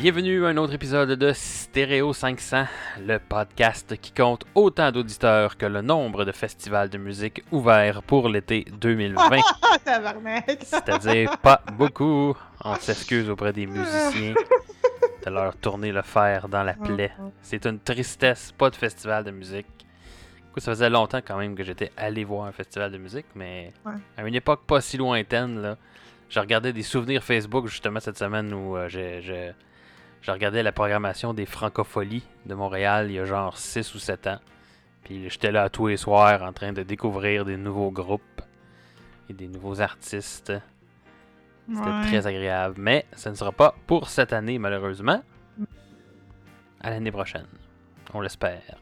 Bienvenue à un autre épisode de Stéréo 500, le podcast qui compte autant d'auditeurs que le nombre de festivals de musique ouverts pour l'été 2020. C'est-à-dire pas beaucoup. On s'excuse auprès des musiciens de leur tourner le fer dans la plaie. C'est une tristesse, pas de festival de musique. Ça faisait longtemps quand même que j'étais allé voir un festival de musique, mais à une époque pas si lointaine, là, je regardais des souvenirs Facebook justement cette semaine où euh, j'ai je regardais la programmation des Francopholies de Montréal il y a genre 6 ou 7 ans. Puis j'étais là tous les soirs en train de découvrir des nouveaux groupes et des nouveaux artistes. C'était très agréable. Mais ce ne sera pas pour cette année, malheureusement. À l'année prochaine. On l'espère.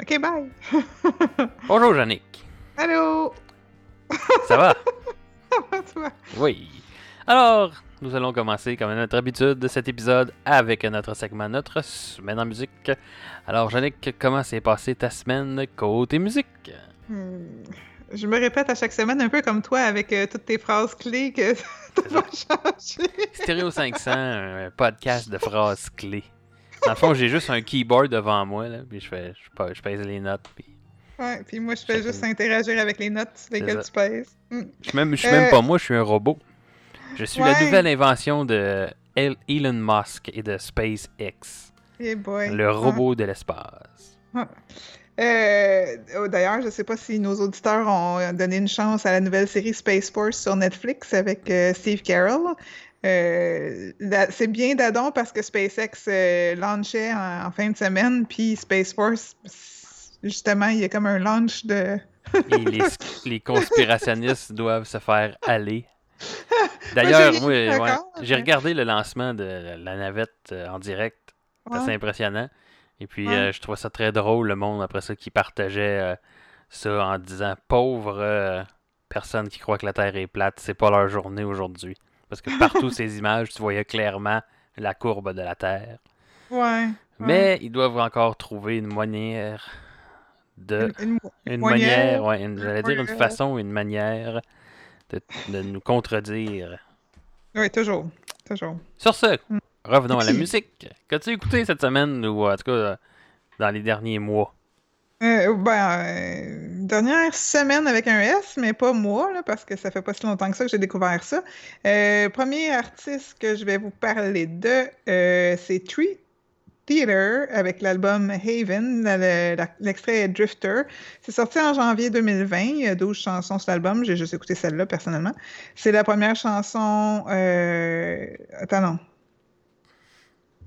Ok, bye. Bonjour, Yannick. Allô? Ça va? Ça va, toi? Oui. Alors, nous allons commencer, comme à notre habitude, de cet épisode avec notre segment Notre semaine en musique. Alors, Yannick, comment s'est passée ta semaine côté musique? Hmm. Je me répète à chaque semaine, un peu comme toi, avec euh, toutes tes phrases clés que tu vas changer. Stéréo 500, un podcast de phrases clés. Dans le fond, j'ai juste un keyboard devant moi, là, puis je, fais, je, pèse les notes. Puis... Ouais, puis moi, je fais juste interagir avec les notes lesquelles tu pèses. Hmm. Je suis même, je suis même euh, pas moi, je suis un robot. Je suis la nouvelle invention de Elon Musk et de SpaceX. Le robot de l'espace. Euh, oh, d'ailleurs, je ne sais pas si nos auditeurs ont donné une chance à la nouvelle série Space Force sur Netflix avec euh, Steve Carroll. Euh, c'est bien d'adon parce que SpaceX launchait en, fin de semaine, puis Space Force, justement, il y a comme un launch de. les, les conspirationnistes doivent se faire aller D'ailleurs, j'ai regardé le lancement de la navette euh, en direct. C'est assez impressionnant. Et puis, euh, je trouvais ça très drôle, le monde, après ça, qui partageait euh, ça en disant Pauvre personne qui croit que la Terre est plate, c'est pas leur journée aujourd'hui. Parce que partout, ces images, tu voyais clairement la courbe de la Terre. Ouais. Mais ils doivent encore trouver une manière de. Une, manière, ouais, j'allais dire une façon, une manière de, nous contredire. Oui, toujours. Toujours. Sur ce, mm. revenons à la musique. Qu'as-tu écouté cette semaine ou en tout cas dans les derniers mois? Euh, ben, euh, dernière semaine avec un S, mais pas moi, là, parce que ça fait pas si longtemps que ça que j'ai découvert ça. Euh, premier artiste que je vais vous parler de, c'est Tree Theater avec l'album Haven. L'extrait Drifter. C'est sorti en janvier 2020. Il y a 12 chansons sur l'album. J'ai juste écouté celle-là personnellement. C'est la première chanson. Euh... Attends, non.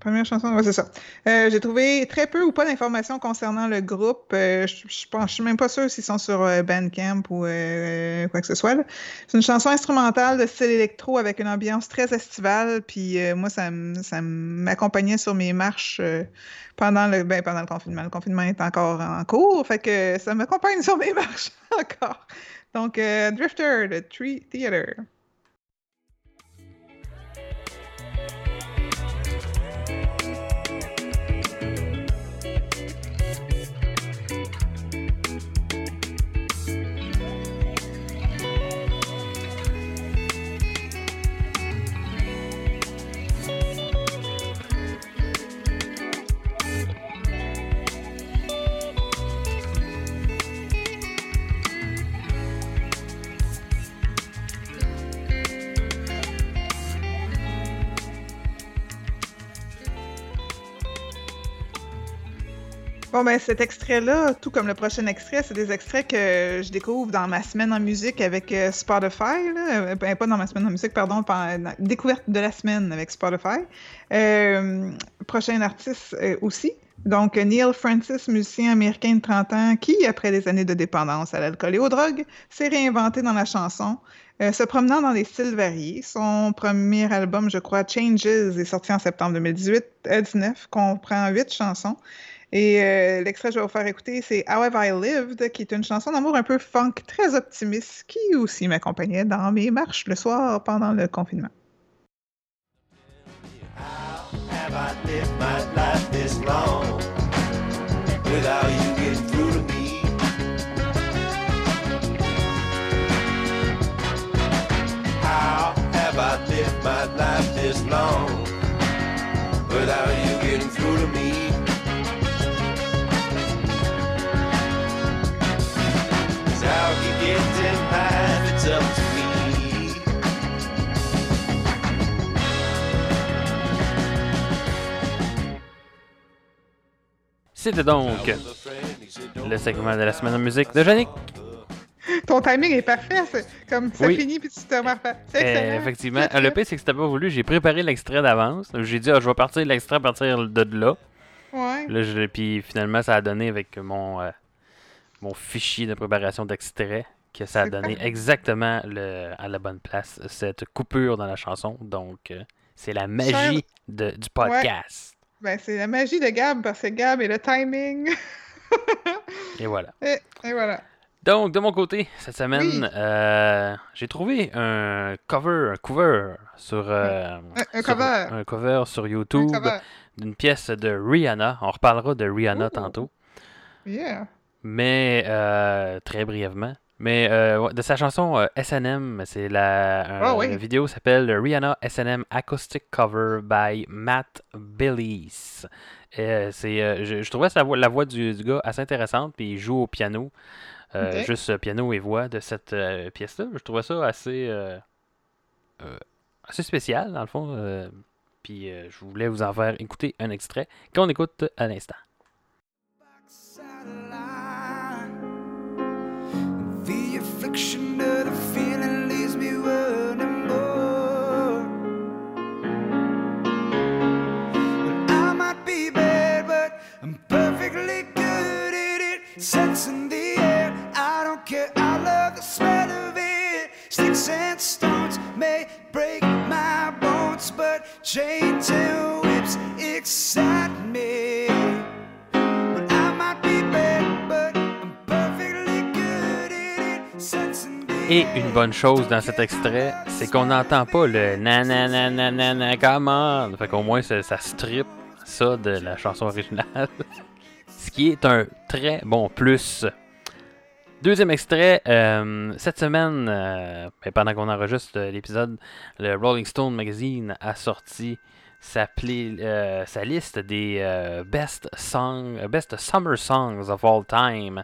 Première chanson, c'est ça. Euh, j'ai trouvé très peu ou pas d'informations concernant le groupe. Euh, je, je, suis même pas sûre s'ils sont sur euh, Bandcamp ou quoi que ce soit. C'est une chanson instrumentale de style électro avec une ambiance très estivale. Puis moi, ça, ça m'accompagnait sur mes marches pendant le ben, pendant le confinement. Le confinement est encore en cours, fait que ça m'accompagne sur mes marches encore. Donc, Drifter, de Tree Theater. Bon, ben, cet extrait-là, tout comme le prochain extrait, c'est des extraits que je découvre dans ma semaine en musique avec euh, Spotify. Là. Ben, pas dans ma semaine en musique, pardon, par, découverte de la semaine avec Spotify. Euh, prochain artiste euh, aussi. Donc, Neil Francis, musicien américain de 30 ans, qui, après des années de dépendance à l'alcool et aux drogues, s'est réinventé dans la chanson, euh, se promenant dans des styles variés. Son premier album, je crois, Changes, est sorti en septembre 2018 à 19, comprend huit chansons. Et euh, l'extrait que je vais vous faire écouter, c'est How Have I Lived, qui est une chanson d'amour un peu funk, très optimiste, qui aussi m'accompagnait dans mes marches le soir pendant le confinement. C'était donc le segment de la semaine de musique de Yannick. Ton timing est parfait, c'est comme ça finit puis tu te remarques pas. Euh, effectivement. Le pire, c'est que c'était pas voulu. J'ai préparé l'extrait d'avance. J'ai dit, ah, je vais partir l'extrait à partir de là. Ouais. Là, Puis finalement, ça a donné avec mon, euh, mon fichier de préparation d'extrait que ça a donné exactement le, à la bonne place cette coupure dans la chanson. Donc, euh, c'est la magie de, du podcast. Ben, c'est la magie de Gab, parce que Gab et le timing. et voilà. Et, voilà. Donc, de mon côté, cette semaine, euh, j'ai trouvé un cover, un cover sur, euh, un, cover. un cover sur YouTube d'une pièce de Rihanna. On reparlera de Rihanna tantôt. Yeah. Mais euh, très brièvement. Mais euh, de sa chanson euh, SNM, c'est la, oh, vidéo s'appelle Rihanna SNM Acoustic Cover by Matt Billis. Euh, c'est, je, trouvais la voix du, gars assez intéressante, puis il joue au piano, juste piano et voix de cette pièce-là. Je trouvais ça assez, assez spécial, dans le fond. puis je voulais vous en faire écouter un extrait qu'on écoute à l'instant. At it. Sets in the air, I don't care. I love the smell of it. Sticks and stones may break my bones, but chains and whips excite me. Et une bonne chose dans cet extrait, c'est qu'on n'entend pas le na na na na na na come on. Fait qu'au moins ça, strip ça de la chanson originale. Ce qui est un très bon plus. Deuxième extrait, euh, cette semaine, euh, ben, pendant qu'on enregistre l'épisode, le Rolling Stone Magazine a sorti sa, euh, sa liste des best, song, best Summer Songs of All Time.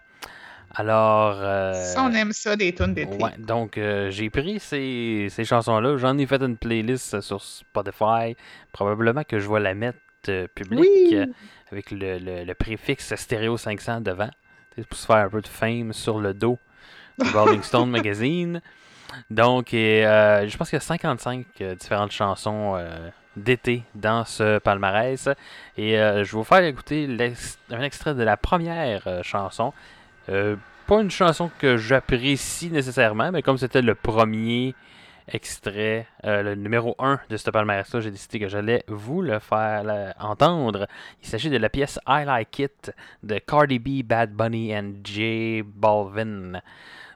Alors. Euh, on aime ça, des tunes d'été. Ouais, donc j'ai pris ces, ces chansons-là. J'en ai fait une playlist sur Spotify. Probablement que je vais la mettre publique avec le, le, préfixe Stereo 500 devant. Pour se faire un peu de fame sur le dos du Rolling Stone Magazine. Donc, je pense qu'il y a 55 différentes chansons d'été dans ce palmarès. Et je vais vous faire écouter un extrait de la première chanson. Euh, pas une chanson que j'apprécie nécessairement, mais comme c'était le premier extrait, euh, le numéro 1 de ce palmarès-là, j'ai décidé que j'allais vous le faire entendre. Il s'agit de la pièce I Like It de Cardi B, Bad Bunny and J Balvin.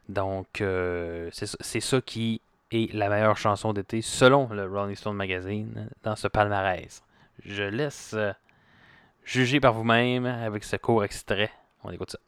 Donc, euh, c'est ça qui est la meilleure chanson d'été selon le Rolling Stone Magazine dans ce palmarès. Je laisse juger par vous-même avec ce court extrait. On écoute ça.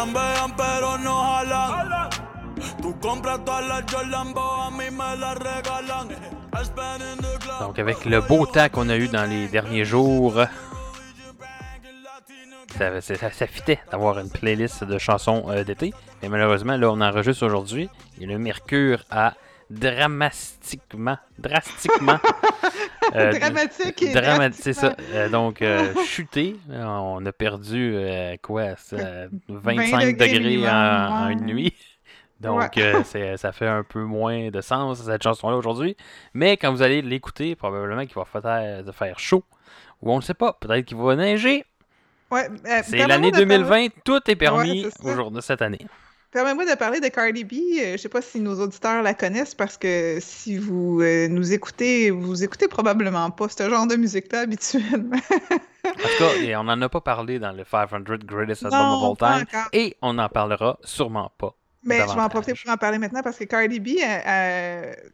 Chambean, chambean, pero no jalan. Donc avec le beau temps qu'on a eu dans les derniers jours, ça, ça, ça fitait d'avoir une playlist de chansons euh, d'été. Mais malheureusement, là, on enregistre aujourd'hui et le mercure a dramatiquement, drastiquement. euh, Dramatique et C'est ça. Euh, donc, euh, chuté. On a perdu, quoi, 25 degrés, en, une nuit. Donc, ouais. ça fait un peu moins de sens, cette chanson-là, aujourd'hui. Mais quand vous allez l'écouter, probablement qu'il va faire, faire chaud. Ou on ne sait pas, peut-être qu'il va neiger. Ouais, c'est l'année 2020, tout est permis ouais, aujourd'hui, cette année. Permets-moi de parler de Cardi B. Je sais pas si nos auditeurs la connaissent parce que si vous euh, nous écoutez, vous écoutez probablement pas ce genre de musique-là habituellement. en tout cas, on n'en a pas parlé dans le 500 Greatest Album of All Time et on n'en parlera sûrement pas. Mais davantage. je vais en profiter pour en parler maintenant parce que Cardi B, elle,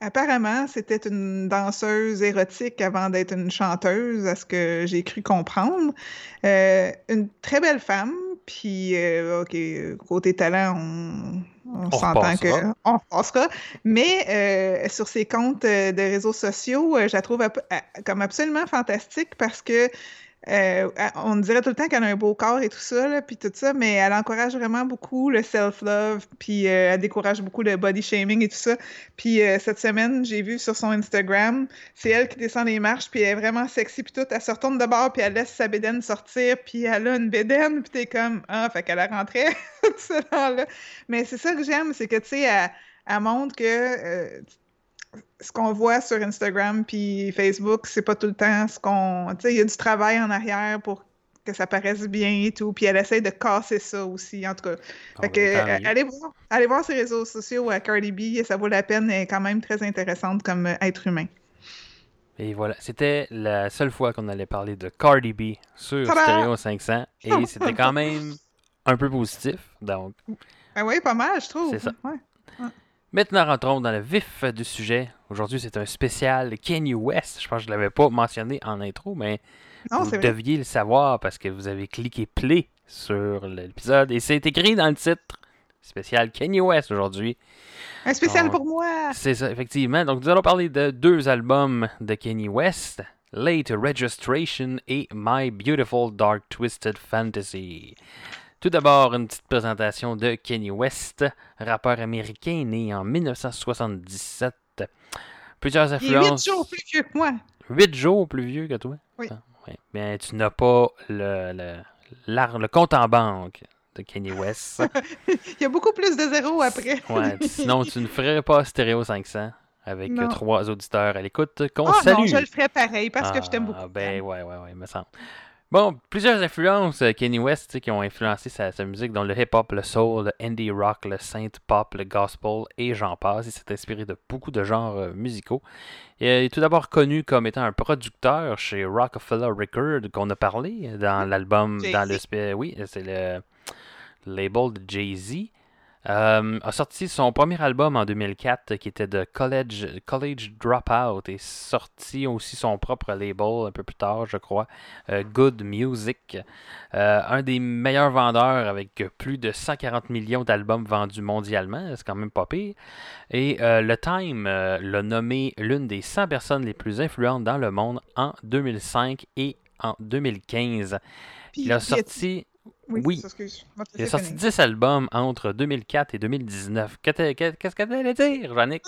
apparemment, c'était une danseuse érotique avant d'être une chanteuse, à ce que j'ai cru comprendre. Euh, une très belle femme, puis, euh, OK, côté talent, on, on, on s'entend que on passera. Mais euh, sur ses comptes de réseaux sociaux, je la trouve comme absolument fantastique parce que euh, on dirait tout le temps qu'elle a un beau corps et tout ça, puis tout ça, mais elle encourage vraiment beaucoup le self-love, puis euh, elle décourage beaucoup le body shaming et tout ça. Puis euh, cette semaine, j'ai vu sur son Instagram, c'est elle qui descend les marches, puis elle est vraiment sexy, puis tout. Elle se retourne de bord, puis elle laisse sa bédaine sortir, puis elle a une bédaine, puis t'es comme, ah, fait qu'elle a rentré ce là Mais c'est ça que j'aime, c'est que, tu sais, elle, montre que ce qu'on voit sur Instagram puis Facebook, c'est pas tout le temps ce qu'on. Tu sais, il y a du travail en arrière pour que ça paraisse bien et tout. Puis elle essaie de casser ça aussi, en tout cas. Fait que, allez, voir, allez voir ses réseaux sociaux à Cardi B, ça vaut la peine. Elle est quand même très intéressante comme être humain. Et voilà, c'était la seule fois qu'on allait parler de Cardi B sur Stereo 500. Et c'était quand même un peu positif, donc. Ah oui, pas mal, je trouve. C'est ça. Ouais. Maintenant, rentrons dans le vif du sujet. Aujourd'hui, c'est un spécial Kanye West. Je pense que je ne l'avais pas mentionné en intro, mais non, vous deviez le savoir parce que vous avez cliqué play sur l'épisode et c'est écrit dans le titre. Spécial Kanye West aujourd'hui. Un spécial Donc, pour moi. C'est ça, effectivement. Donc, nous allons parler de deux albums de Kanye West. Late Registration et My Beautiful Dark Twisted Fantasy. Tout d'abord, une petite présentation de Kanye West, rappeur américain né en 1977. Plusieurs influences. 8 jours plus vieux que moi. 8 jours plus vieux que toi? Oui. Ah. Bien, tu n'as pas le, le, le, compte en banque de Kanye West. Il y a beaucoup plus de zéros après. ouais, sinon, tu ne ferais pas Stéréo 500 avec Non. trois auditeurs à l'écoute qu'on Ah salue. non, je le ferais pareil parce que je t'aime Ah, beaucoup. Ben ouais, ouais, ouais, me semble. Bon, plusieurs influences, euh, Kanye West, qui ont influencé sa, sa musique, dont le hip-hop, le soul, le indie rock, le synth pop, le gospel et j'en passe. Il s'est inspiré de beaucoup de genres euh, musicaux. Et, euh, il est tout d'abord connu comme étant un producteur chez Rockefeller Records, qu'on a parlé dans l'album, dans le oui, c'est le label de Jay-Z. Euh, a sorti son premier album en 2004 qui était de College, College Dropout et sorti aussi son propre label un peu plus tard, je crois, euh, Good Music. Euh, un des meilleurs vendeurs avec plus de 140 millions d'albums vendus mondialement, c'est quand même pas pire. Et euh, le Time euh, l'a nommé l'une des 100 personnes les plus influentes dans le monde en 2005 et en 2015. Puis, Il a sorti Oui, oui. On il a sorti finir. 10 albums entre 2004 et 2019. Que t'as- que- Qu'est-ce que tu allais dire, Yannick?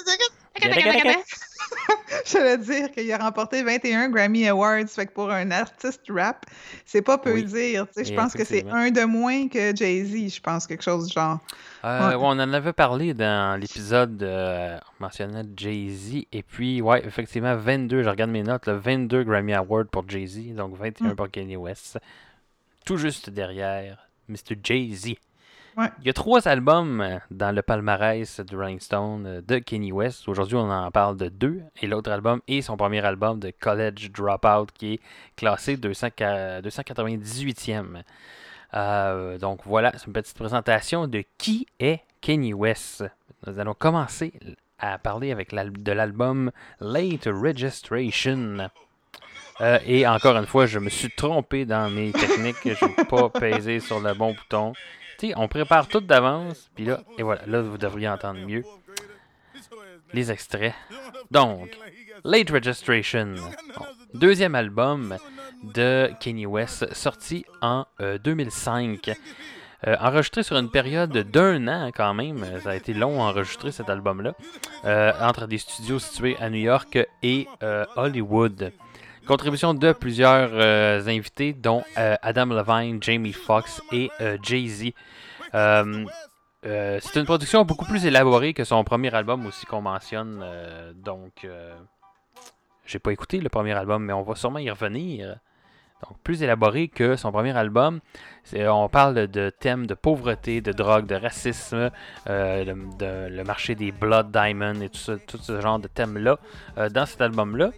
J'allais dire qu'il a remporté 21 Grammy Awards, fait que pour un artiste rap, c'est pas peu Oui. dire. tu sais, Je pense que c'est un de moins que Jay-Z, je pense, quelque chose du genre. Euh, Ouais. ouais, on en avait parlé dans l'épisode euh, mentionnant Jay-Z. Et puis, ouais, effectivement, 22, je regarde mes notes, le 22 Grammy Awards pour Jay-Z, donc 21 Mm. pour Kanye West. Tout juste derrière Mr. Jay-Z. Ouais. Il y a trois albums euh, dans le palmarès de Rolling Stone euh, de Kanye West. Aujourd'hui, on en parle de deux. Et l'autre album est son premier album de College Dropout qui est classé 200 298e. Euh, donc voilà, c'est une petite présentation de qui est Kanye West. Nous allons commencer à parler avec de l'album Late Registration. Euh, et encore une fois, je me suis trompé dans mes techniques. Je n'ai pas pesé sur le bon bouton. Tu sais, on prépare tout d'avance, puis là, et voilà, là, vous devriez entendre mieux. les extraits. Donc, Late Registration, deuxième album de Kanye West, sorti en 2005. Euh, enregistré sur une période d'un an quand même, ça a été long à enregistrer cet album-là, euh, entre des studios situés à New York et euh, Hollywood. Contribution de plusieurs invités, dont Adam Levine, Jamie Foxx et Jay-Z. c'est une production beaucoup plus élaborée que son premier album aussi qu'on mentionne. donc, j'ai pas écouté le premier album, mais on va sûrement y revenir. Donc, plus élaboré que son premier album. On parle de thèmes de pauvreté, de drogue, de racisme, euh, de, le marché des Blood Diamonds et tout, ce genre de thèmes-là euh, dans cet album-là.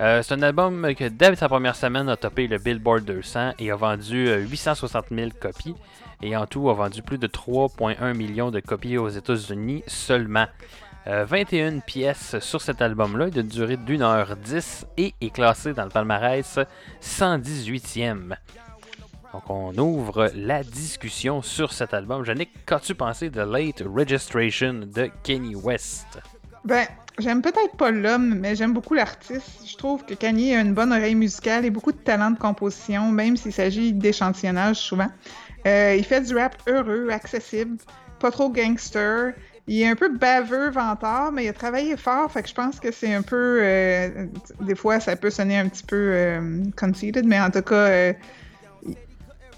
Euh, c'est un album que dès sa première semaine a topé le Billboard 200 et a vendu 860 000 copies. Et en tout, a vendu plus de 3,1 millions de copies aux États-Unis seulement. 21 pièces sur cet album-là, de durée d'une heure 10 et est classé dans le palmarès 118e. Donc on ouvre la discussion sur cet album. Yannick, qu'as-tu pensé de Late Registration de Kanye West? Ben, j'aime peut-être pas l'homme, mais j'aime beaucoup l'artiste. Je trouve que Kanye a une bonne oreille musicale et beaucoup de talent de composition, même s'il s'agit d'échantillonnage souvent. Euh, il fait du rap heureux, accessible, pas trop gangster. Il est un peu baveux, vantard, mais il a travaillé fort, fait que je pense que c'est un peu... Euh, des fois, ça peut sonner un petit peu euh, conceited, mais en tout cas, euh,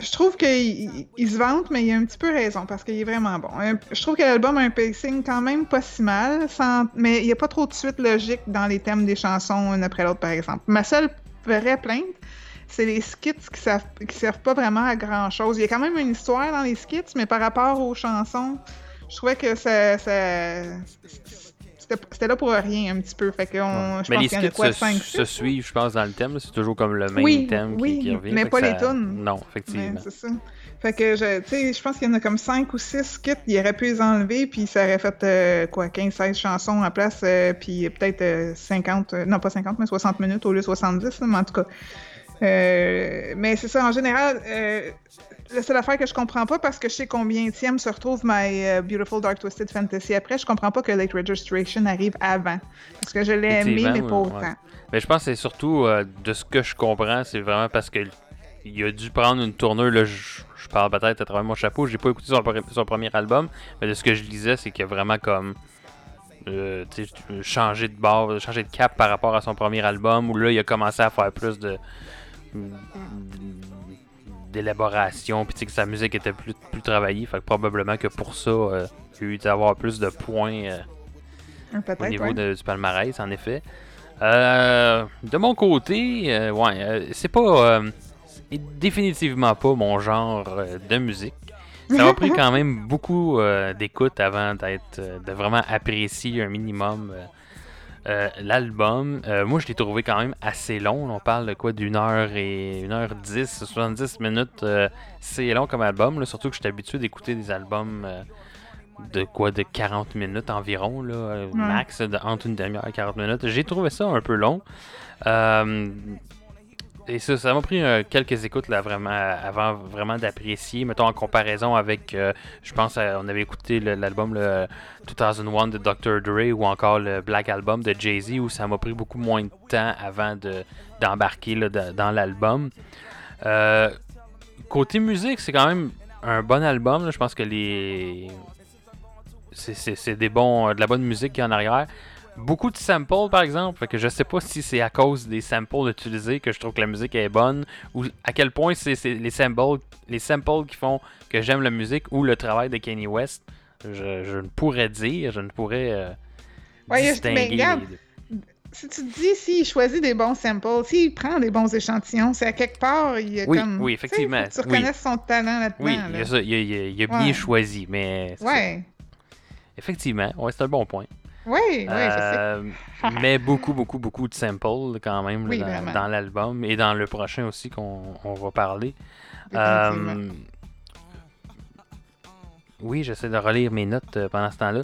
je trouve qu'il il se vante, mais il a un petit peu raison, parce qu'il est vraiment bon. Je trouve que l'album a un pacing quand même pas si mal, mais il n'y a pas trop de suite logique dans les thèmes des chansons, une après l'autre, par exemple. Ma seule vraie plainte, c'est les skits qui servent, qui servent pas vraiment à grand chose. Il y a quand même une histoire dans les skits, mais par rapport aux chansons, je trouvais que ça, c'était là pour rien un petit peu. Fait que on, je mais pense quoi, se, 5, se suivent, je pense, dans le thème. C'est toujours comme le même thème oui, qui, qui revient. mais pas ça... les tunes. Non, effectivement. C'est ça. Fait que, je, tu sais, je pense qu'il y en a comme 5 ou 6 skits. Il aurait pu les enlever, puis ça aurait fait, euh, quoi, 15-16 chansons en place, euh, puis peut-être euh, 50, non pas 50, mais 60 minutes au lieu de 70, mais en tout cas. Euh, mais c'est ça, en général, euh, la seule affaire que je comprends pas, parce que je sais combien tième se retrouve My uh, Beautiful Dark Twisted Fantasy après, je comprends pas que Late Registration arrive avant. Parce que je l'ai aimé, mais pas autant. Ouais. Mais je pense que c'est surtout, euh, de ce que je comprends, c'est vraiment parce que il a dû prendre une tournure, là, je, je parle peut-être à travers mon chapeau, j'ai pas écouté son, son, premier album, mais de ce que je lisais, c'est qu'il a vraiment comme... Euh, changé de bord, changé de cap par rapport à son premier album, où là, il a commencé à faire plus de d'élaboration, puis que sa musique était plus, plus travaillée. Fait que probablement que pour ça, euh, il a eu d'avoir plus de points euh, au niveau ouais. de, du palmarès, en effet. Euh, de mon côté, euh, ouais, c'est pas. définitivement pas mon genre de musique. Ça m'a pris quand même beaucoup d'écoute avant d'être de vraiment apprécier un minimum euh, l'album, euh, moi je l'ai trouvé quand même assez long. On parle de quoi d'une heure et une heure dix, 70 minutes. Euh, c'est long comme album, là, surtout que je suis habitué d'écouter des albums de quoi de 40 minutes environ, là, max, de, entre une demi-heure et 40 minutes. J'ai trouvé ça un peu long. Et ça, ça m'a pris euh, quelques écoutes là, vraiment, avant vraiment d'apprécier. Mettons en comparaison avec, euh, je pense, euh, on avait écouté l'album le, 2001 de Dr. Dre ou encore le Black Album de Jay-Z où ça m'a pris beaucoup moins de temps avant d'embarquer de, dans l'album. côté musique, c'est quand même un bon album. Je pense que les. C'est des bons, de la bonne musique qui est en arrière beaucoup de samples par exemple. Fait que je sais pas si c'est à cause des samples utilisés que je trouve que la musique est bonne ou à quel point c'est les samples, les samples qui font que j'aime la musique ou le travail de Kanye West. Je, je ne pourrais dire, je ne pourrais euh, ouais, distinguer. Regarde, si tu te dis s'il choisit des bons samples, s'il prend des bons échantillons, c'est à quelque part il y a oui, comme oui, effectivement. Tu reconnaisses oui. son talent là-dedans. Oui, là. il, a ça, il, a, il a bien choisi, mais ouais. effectivement, ouais, c'est un bon point. Oui, oui, euh, je sais. mais beaucoup, beaucoup, beaucoup de samples quand même oui, là, dans, dans l'album et dans le prochain aussi qu'on va parler. Euh... Oui, j'essaie de relire mes notes euh, pendant ce temps-là.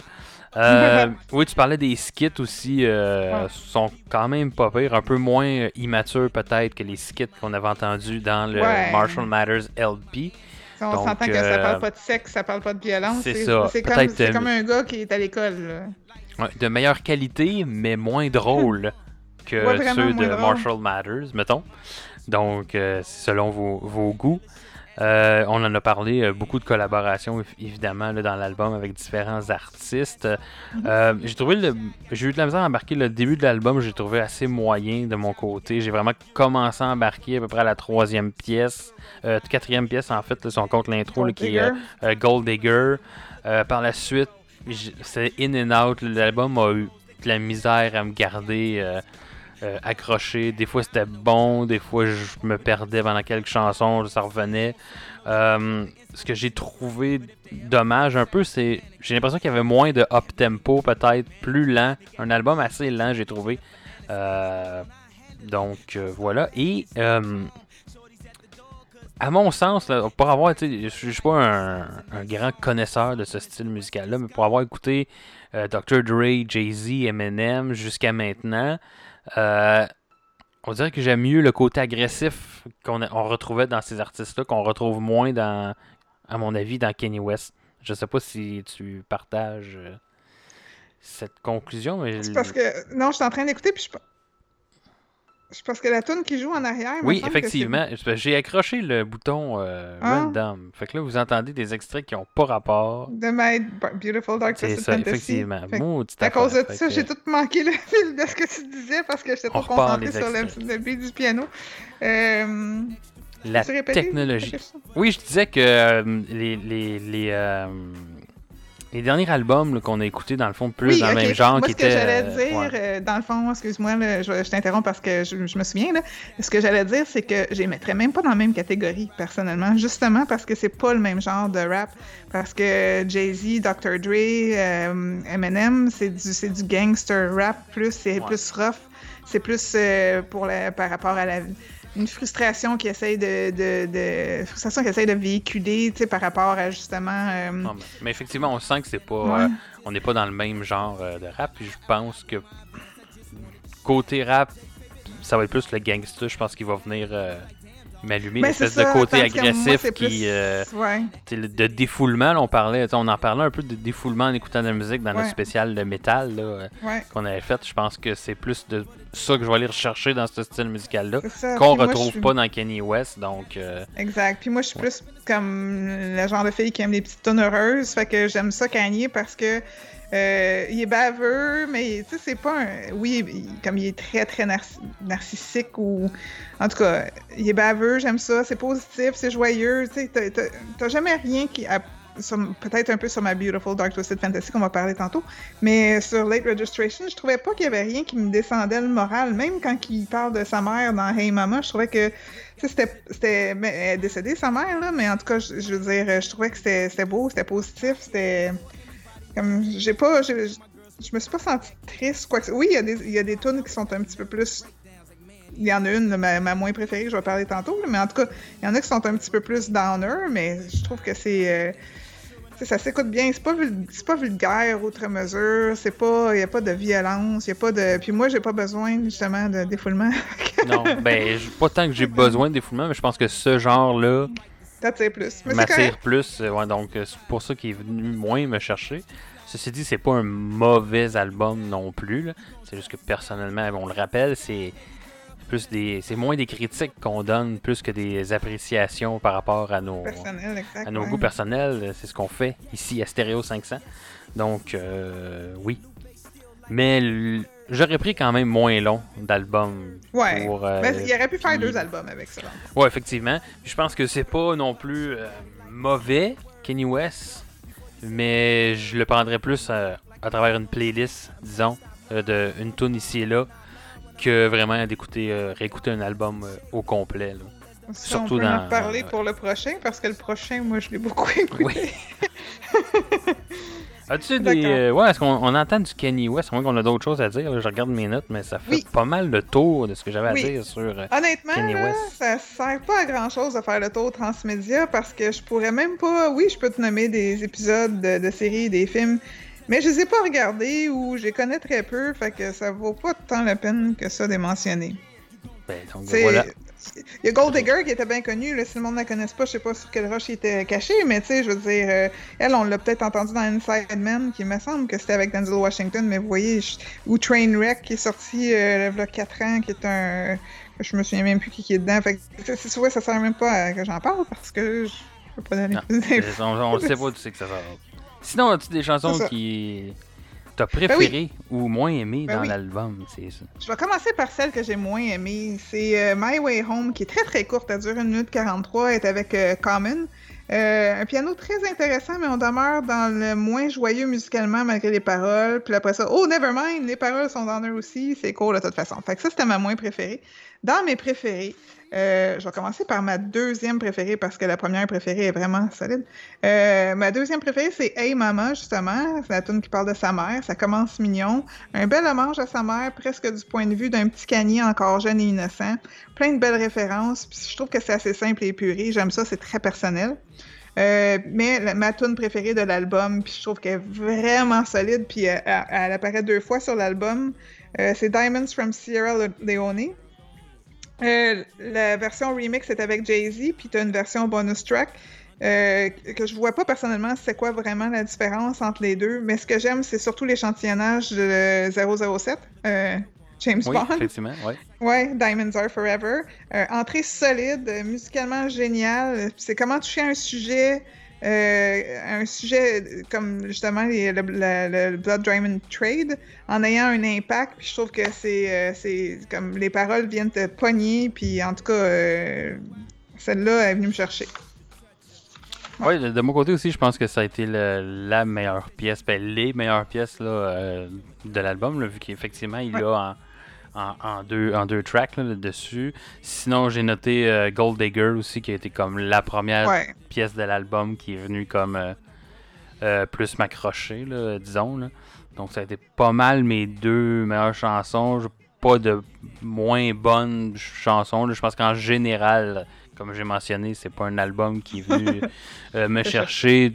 Euh, oui, tu parlais des skits aussi, euh, ouais. sont quand même pas pires, un peu moins immatures peut-être que les skits qu'on avait entendus dans le ouais. Marshall Matters LP. On s'entend que ça parle pas de sexe, ça parle pas de violence. C'est ça. C'est comme, comme, un gars qui est à l'école. Ouais, de meilleure qualité, mais moins drôle que Ouais, ceux de. Marshall Matters, mettons. Donc, euh, selon vos, vos goûts. Euh, on en a parlé, euh, beaucoup de collaborations év- évidemment là, dans l'album avec différents artistes. Mhm. Euh, j'ai trouvé le, j'ai eu de la misère à embarquer le début de l'album, j'ai trouvé assez moyen de mon côté. J'ai vraiment commencé à embarquer à peu près à la troisième pièce, quatrième pièce en fait, là, si on compte l'intro qui est Gold Digger. Par la suite, c'est in and out. L'album a eu de la misère à me garder euh, euh, accroché. Des fois c'était bon, des fois je me perdais pendant quelques chansons, ça revenait. Euh, ce que j'ai trouvé dommage un peu, c'est j'ai l'impression qu'il y avait moins de up tempo, peut-être plus lent. Un album assez lent, j'ai trouvé. Donc voilà. Et à mon sens, là, pour avoir été, je suis pas un, un grand connaisseur de ce style musical-là, mais pour avoir écouté euh, Dr. Dre, Jay-Z, Eminem jusqu'à maintenant, euh, on dirait que j'aime mieux le côté agressif qu'on on retrouvait dans ces artistes-là, qu'on retrouve moins dans, à mon avis, dans Kanye West. Je sais pas si tu partages euh, cette conclusion, mais C'est parce que. Non, je suis en train d'écouter, puis je. C'est parce que la tune qui joue en arrière. Oui, effectivement. J'ai accroché le bouton euh, Ah. random. Fait que là, vous entendez des extraits qui n'ont pas rapport. De My Beautiful Dark C'est ça, Fantasy. effectivement. Fait À cause de ça, j'ai tout manqué le fil de ce que tu disais parce que j'étais trop les sur le, le beat du piano. Euh, La technologie. Oui, je disais que euh, les, les, les, euh, les derniers albums là, qu'on a écoutés, dans le fond, plus Oui, dans le même genre, Moi, qui ce que j'allais euh, dire, ouais. euh, dans le fond, excuse-moi, là, je, je t'interromps parce que je, je me souviens, là. Ce que j'allais dire, c'est que je les mettrais même pas dans la même catégorie, personnellement, justement parce que c'est pas le même genre de rap. Parce que Jay-Z, Dr. Dre, euh, Eminem, c'est du, c'est du gangster rap, plus, c'est Ouais. plus rough, c'est plus euh, pour la, par rapport à la une frustration qui essaye de, de, de frustration qui essaye de véhiculer, tu sais, par rapport à justement euh, Non, mais, mais effectivement, on sent que c'est pas. Ouais. euh, on n'est pas dans le même genre euh, de rap. Puis je pense que côté rap, ça va être plus le gangster. Je pense qu'il va venir euh, m'allumer. ben, L'espèce c'est de côté moi, agressif qui. euh, ouais. De défoulement, là, on parlait, on en parlait un peu de défoulement en écoutant de la musique dans notre spécial de métal là, euh, Ouais, qu'on avait fait. Je pense que c'est plus de ça que je vais aller rechercher dans ce style musical-là, qu'on moi, retrouve pas dans Kanye West. Donc, euh, Exact. Puis moi, je suis plus comme le genre de fille qui aime les petites tonnes heureuses. Fait que j'aime ça Kanye parce que euh, il est baveux, mais tu sais, c'est pas un. Oui, comme il est très, très narci- narcissique ou. En tout cas, il est baveux, j'aime ça. C'est positif, c'est joyeux. Tu sais, t'as- jamais rien qui. Peut-être un peu sur ma Beautiful Dark Twisted Fantasy qu'on va parler tantôt, mais sur Late Registration, je trouvais pas qu'il y avait rien qui me descendait le moral. Même quand il parle de sa mère dans Hey Mama, je trouvais que c'était, décédée, sa mère, là, mais en tout cas, je, veux dire, je trouvais que c'était beau, c'était positif, c'était. Comme, j'ai pas. je me suis pas sentie triste, quoi Oui, il y a des, il y a des tunes qui sont un petit peu plus. Il y en a une, ma, ma moins préférée, je vais parler tantôt, mais en tout cas, il y en a qui sont un petit peu plus downer, mais je trouve que c'est. euh, ça s'écoute bien, c'est pas, pas vulgaire outre mesure, c'est pas, y a pas de violence, y a pas de, puis moi j'ai pas besoin justement de défoulement. non, ben, pas tant que j'ai besoin de défoulement, mais je pense que ce genre-là T'attires plus. M'attire plus. euh, ouais, donc, euh, c'est pour ça qu'il est venu moins me chercher. Ceci dit, c'est pas un mauvais album non plus. C'est juste que personnellement, on le rappelle, c'est plus des, c'est moins des critiques qu'on donne plus que des appréciations par rapport à nos, Personnel, à nos goûts personnels. C'est ce qu'on fait ici à Stereo 500. Donc, euh, oui. Mais j'aurais pris quand même moins long d'album. Ouais. pour, euh, Ben, il aurait pu faire puis- deux albums avec ça. Ouais, effectivement. Je pense que c'est pas non plus euh, mauvais, Kenny West, mais je le prendrais plus euh, à travers une playlist, disons, euh, de une tune ici et là, que vraiment d'écouter, réécouter un album au complet. là. Ça, Surtout on peut dans- en reparler pour le prochain, parce que le prochain, moi, je l'ai beaucoup écouté. Oui. As-tu des. Euh, ouais, est-ce qu'on on entend du Kenny West? À moins qu'on a d'autres choses à dire. là, je regarde mes notes, mais ça fait Oui. pas mal le tour de ce que j'avais Oui. à dire sur. euh, Honnêtement, là, West. ça sert pas à grand chose de faire le tour transmédia parce que je pourrais même pas. Oui, je peux te nommer des épisodes de, de séries, des films, mais je les ai pas regardés ou je les connais très peu, fait que ça vaut pas tant la peine que ça de les mentionner. ben, donc voilà. Il y a Gold Digger qui était bien connu, là, si le monde ne la connaisse pas, je sais pas sur quelle roche il était caché, mais tu sais, je veux dire, euh, elle, on l'a peut-être entendu dans Inside Man, qui me semble que c'était avec Denzel Washington, mais vous voyez, je... ou Trainwreck qui est sorti euh, il y a 4 ans, qui est un. Je me souviens même plus qui, qui est dedans. Fait que, c'est ça sert même pas à que j'en parle parce que je peux pas donner Non, plus on, on le sait pas, tu sais que ça va. Sinon, as-tu des chansons C'est t'as préférées ou moins aimées Ben dans oui. l'album C'est ça. Je vais commencer par celle que j'ai moins aimée. C'est euh, My Way Home, qui est très très courte. Elle dure 1 minute 43. Elle est avec euh, Common. Euh, un piano très intéressant, mais on demeure dans le moins joyeux musicalement malgré les paroles. Puis après ça, oh, nevermind, les paroles sont dans eux aussi. C'est cool de toute façon. Fait que ça, c'était ma moins préférée. Dans mes préférés, euh, je vais commencer par ma deuxième préférée parce que la première préférée est vraiment solide. Euh, ma deuxième préférée, c'est Hey Mama, justement. C'est la tune qui parle de sa mère. Ça commence mignon. Un bel hommage à sa mère, presque du point de vue d'un petit canier encore jeune et innocent. Plein de belles références. Je trouve que c'est assez simple et épuré. J'aime ça, c'est très personnel. Euh, mais ma tune préférée de l'album, puis je trouve qu'elle est vraiment solide, puis elle, apparaît deux fois sur l'album, c'est Diamonds from Sierra Le- Leone. Euh, la version remix est avec Jay-Z, puis tu as une version bonus track euh, que je vois pas personnellement c'est quoi vraiment la différence entre les deux, mais ce que j'aime, c'est surtout l'échantillonnage de 007, euh, James Oui, Bond. effectivement, ouais. Ouais, Diamonds Are Forever. Euh, entrée solide, musicalement génial. C'est comment toucher un sujet, euh, un sujet comme justement les- le, le- le Blood Diamond Trade, en ayant un impact. Puis je trouve que c'est, euh, c'est comme les paroles viennent te pogner. Puis en tout cas, euh, celle-là est venue me chercher. Ouais, de, de mon côté aussi, je pense que ça a été le- la meilleure pièce, ben, les meilleures pièces là, euh, de l'album, là, vu qu'effectivement, il Ouais. a en, en- en deux, en deux tracks là, dessus. Sinon, j'ai noté euh, Gold Digger aussi, qui a été comme la première Ouais. pièce de l'album qui est venue comme euh, euh, plus m'accrocher, là, disons. Là. Donc, ça a été pas mal mes deux meilleures chansons. Pas de moins bonnes chansons. Je pense qu'en général, comme j'ai mentionné, c'est pas un album qui est venu euh, me chercher.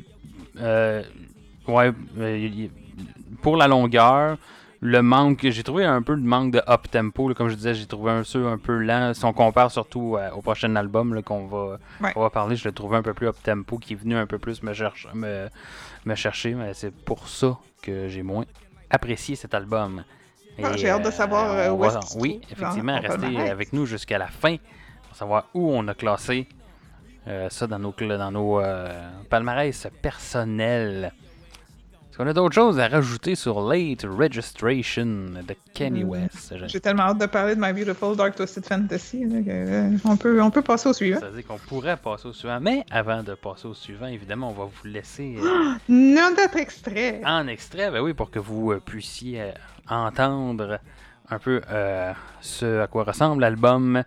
ouais, pour la longueur, le manque, j'ai trouvé un peu de manque de up tempo. là. comme je disais, j'ai trouvé un peu, un peu lent. Si on compare surtout euh, au prochain album qu'on va, Ouais. va parler, je l'ai trouvé un peu plus up tempo, qui est venu un peu plus me, chercher me, me chercher. Mais c'est pour ça que j'ai moins apprécié cet album. Ah, j'ai hâte de savoir, euh, où est-ce qu'il Oui, effectivement, ton restez avec nous jusqu'à la fin pour savoir où on a classé euh, ça dans nos, dans nos euh, palmarès personnels. Est-ce qu'on a d'autres choses à rajouter sur Late Registration de Kenny Hmm. West? J'ai tellement hâte de parler de My Beautiful Dark Twisted Fantasy. là, que, euh, on, peut, on peut passer au suivant. Ça veut dire qu'on pourrait passer au suivant, mais avant de passer au suivant, évidemment, on va vous laisser euh, Non d'autres extraits. en extrait, ben oui, pour que vous euh, puissiez euh, entendre un peu ce à quoi ressemble l'album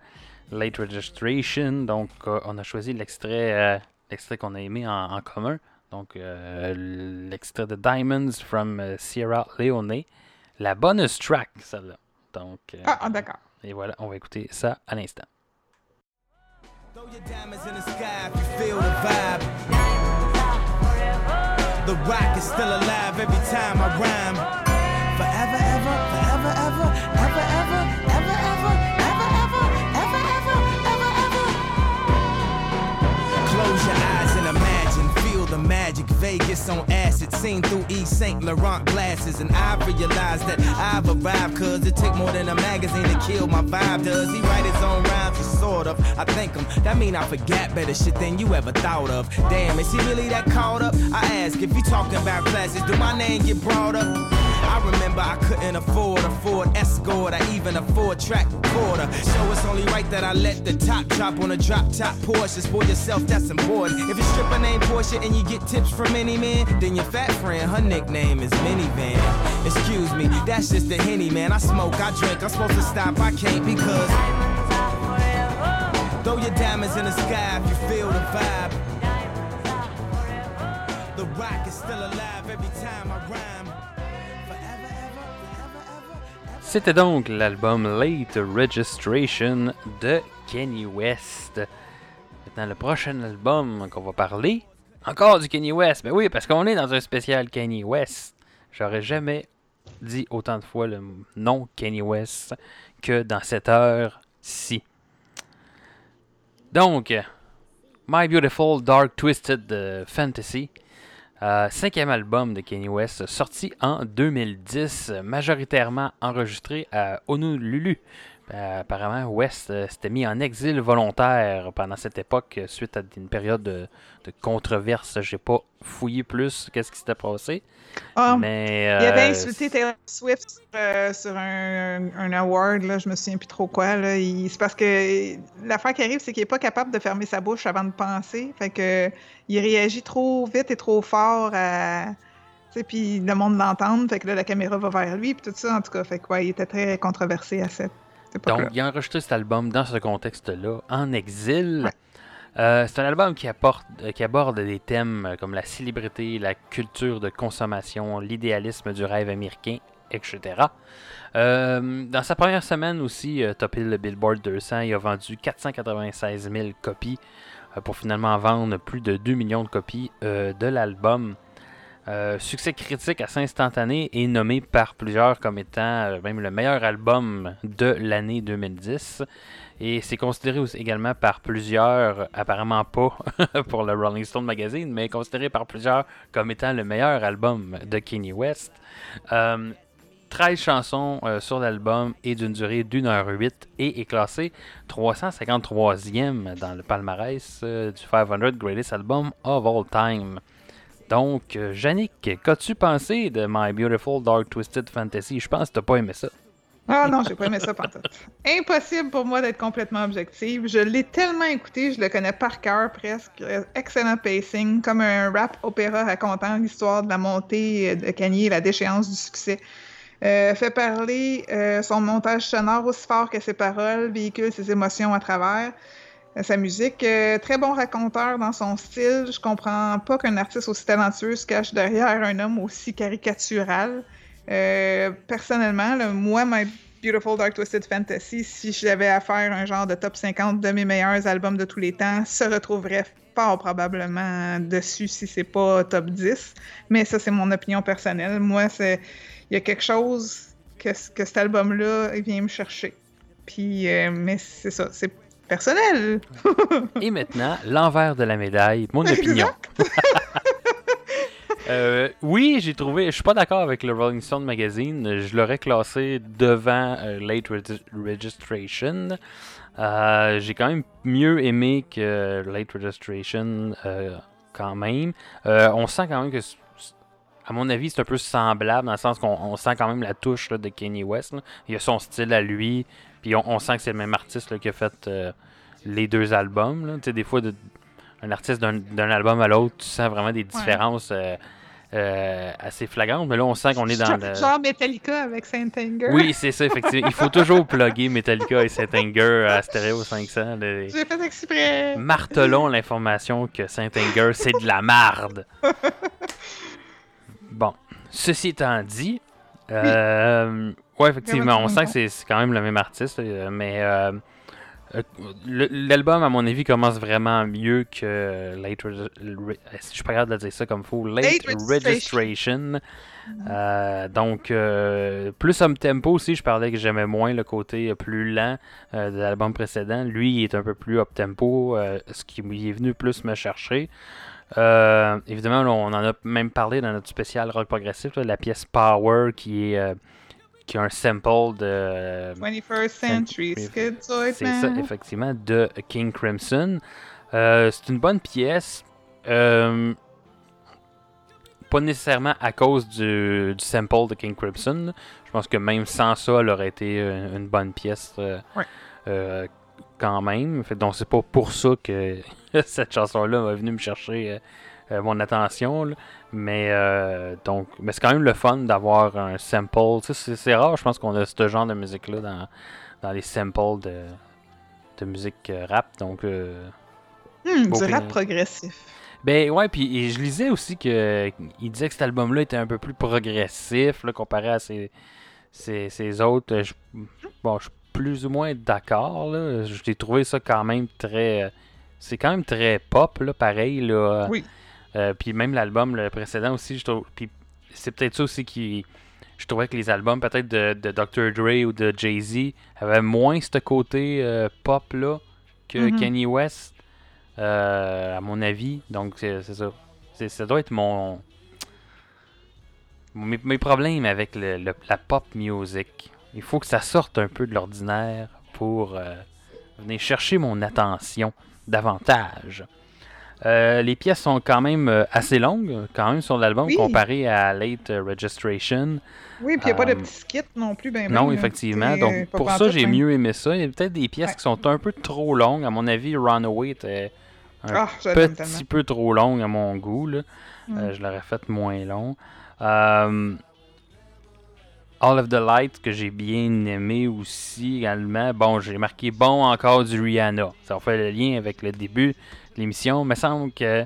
Late Registration. Donc, on a choisi l'extrait l'extrait qu'on a aimé en, en commun. Donc, euh, l'extrait de Diamonds from euh, Sierra Leone. La bonus track, celle-là. Donc, euh, Ah, ah, d'accord. et voilà, on va écouter ça à l'instant. Throw your diamonds in the sky if you feel the vibe. The rock is still alive every time I rhyme. Forever, ever, forever, ever, ever, ever, ever, the magic. Vegas on acid, seen through East St. Laurent glasses. And I realized that I've arrived, cause it take more than a magazine to kill my vibe. Does he write his own rhymes? Or sort of. I think him. That mean I forgot better shit than you ever thought of. Damn, is he really that caught up? I ask if you talking about classes, do my name get brought up? I remember I couldn't afford a Ford Escort or even a four track recorder. So it's only right that I let the top drop on a drop top Porsche. For yourself, that's important. If you your stripper name Porsche and you get tips from any man, then your fat friend, her nickname is Minivan. Excuse me, that's just the henny, man. I smoke, I drink, I'm supposed to stop, I can't because. Throw your diamonds in the sky if you feel the vibe. The rock is still alive every time I rhyme. C'était donc l'album Late Registration de Kenny West. Maintenant, le prochain album qu'on va parler, encore du Kenny West. Ben oui, parce qu'on est dans un spécial Kenny West. J'aurais jamais dit autant de fois le nom Kenny West que dans cette heure-ci. Donc, My Beautiful Dark Twisted euh, Fantasy, euh, cinquième album de Kanye West, sorti en 2010, majoritairement enregistré à Honolulu. Euh, apparemment, West euh, s'était mis en exil volontaire pendant cette époque euh, suite à une période de, de controverse. J'ai pas fouillé plus qu'est-ce qui s'était passé. Ah, mais il avait insulté Taylor Swift sur, euh, sur un, un award, là, je me souviens plus trop quoi. C'est parce que l'affaire qui arrive, c'est qu'il est pas capable de fermer sa bouche avant de penser. Fait que il réagit trop vite et trop fort à. Puis le monde l'entend, fait que là, la caméra va vers lui, puis tout ça, en tout cas. Fait que, ouais, il était très controversé à cette Donc, il a enregistré cet album dans ce contexte-là, en exil. Ouais. Euh, c'est un album qui, apporte, euh, qui aborde des thèmes euh, comme la célébrité, la culture de consommation, l'idéalisme du rêve américain, etc. Euh, dans sa première semaine aussi, topé le Billboard 200, il a vendu 496 000 copies pour finalement vendre plus de 2 millions de copies de l'album. Euh, succès critique assez instantané et nommé par plusieurs comme étant euh, même le meilleur album de l'année 2010. Et c'est considéré aussi également par plusieurs, apparemment pas pour le Rolling Stone Magazine, mais considéré par plusieurs comme étant le meilleur album de Kanye West. Euh, 13 chansons euh, sur l'album et d'une durée d'une heure 8 et est classé 353e dans le palmarès du 500 Greatest Album of All Time. Donc, euh, Yannick, qu'as-tu pensé de My Beautiful Dark Twisted Fantasy? Je pense que t'as pas aimé ça. Ah non, j'ai pas aimé ça pantoute. Impossible pour moi d'être complètement objective. Je l'ai tellement écouté, je le connais par cœur presque. Euh, Excellent pacing, comme un rap opéra racontant l'histoire de la montée de Kanye et la déchéance du succès. Euh, fait parler euh, son montage sonore aussi fort que ses paroles, véhicule ses émotions à travers euh, sa musique. Euh, très bon raconteur dans son style. Je comprends pas qu'un artiste aussi talentueux se cache derrière un homme aussi caricatural. Euh, personnellement, moi, My Beautiful Dark Twisted Fantasy, si j'avais à faire un genre de top 50 de mes meilleurs albums de tous les temps, se retrouverait fort probablement dessus si c'est pas top 10. Mais ça, c'est mon opinion personnelle. Moi, c'est il y a quelque chose que, cet album-là vient me chercher. Puis, euh, mais c'est ça, personnel. Et maintenant, l'envers de la médaille, mon opinion. Euh, oui, j'ai trouvé. Je suis pas d'accord avec le Rolling Stone Magazine. Je l'aurais classé devant euh, Late Regi- Registration. Euh, j'ai quand même mieux aimé que Late Registration quand même. On sent quand même que, à mon avis, c'est un peu semblable dans le sens qu'on on sent quand même la touche là, de Kanye West. là. Il a son style à lui. Puis on, on sent que c'est le même artiste là, qui a fait euh, les deux albums. là. Tu sais, des fois, de- un artiste d'un d'un album à l'autre, tu sens vraiment des différences euh, euh, assez flagrantes. Mais là, on sent qu'on est dans genre, le. genre Metallica avec Saint Anger. Oui, c'est ça, effectivement. Il faut toujours plugger Metallica et Saint Anger à Stereo 500. là. J'ai fait exprès. Martelons l'information que Saint Anger, c'est de la marde. Bon, ceci étant dit, euh, ouais, effectivement, on sent que c'est quand même le même artiste, euh, mais euh, euh, l'album, à mon avis, commence vraiment mieux que Late Je suis pas capable de dire ça comme faux. Late, Late Registration. Registration. Euh, donc, euh, plus up tempo aussi, je parlais que j'aimais moins le côté plus lent de l'album précédent. Lui, il est un peu plus up tempo, ce qui est venu plus me chercher. Évidemment, là, on en a même parlé dans notre spécial rock progressif, là, la pièce Power qui est qui a un sample de 21st Century Schizoid c'est ça, effectivement, de King Crimson. Euh, c'est une bonne pièce. Euh, pas nécessairement à cause du, du sample de King Crimson. Je pense que même sans ça, elle aurait été une, une bonne pièce euh, Ouais. euh, quand même. Donc c'est pas pour ça que cette chanson-là est venue me chercher euh, euh, mon attention. là. Mais euh, donc, mais c'est quand même le fun d'avoir un sample. Tu sais, C'est rare, je pense qu'on a ce genre de musique-là dans, dans les samples de, de musique euh, rap. Donc, euh, Hmm, du rap progressif. ben ouais, puis je lisais aussi que il disait que cet album-là était un peu plus progressif là, comparé à ses, ses, ses autres. Euh, Je, bon, je suis plus ou moins d'accord. J'ai trouvé ça quand même très. euh, C'est quand même très pop, là, pareil. Là. Oui. Euh, puis même l'album, le précédent aussi, je trouve. Puis c'est peut-être ça aussi qui. Je trouvais que les albums peut-être de, de Dr. Dre ou de Jay-Z avaient moins ce côté euh, pop là que Mhm. Kanye West, euh, à mon avis. Donc, c'est ça. Ça doit être mon. Mes, mes problèmes avec le- le- la pop music. Il faut que ça sorte un peu de l'ordinaire pour venir chercher mon attention davantage. Euh, les pièces sont quand même euh, assez longues, quand même, sur l'album, Oui. comparé à Late Registration. Oui, puis il n'y a pas de Euh, petits skits non plus, ben, Non, ben, effectivement. Donc, pour ça, j'ai mieux aimé ça. Il y a peut-être des pièces Ouais. qui sont un peu trop longues. À mon avis, Runaway était un Ah, petit peu trop longue à mon goût. là. Mm. Euh, je l'aurais fait moins long. All of the Light, que j'ai bien aimé aussi également. Bon, j'ai marqué bon encore du Rihanna. Ça fait le lien avec le début l'émission. Il me semble que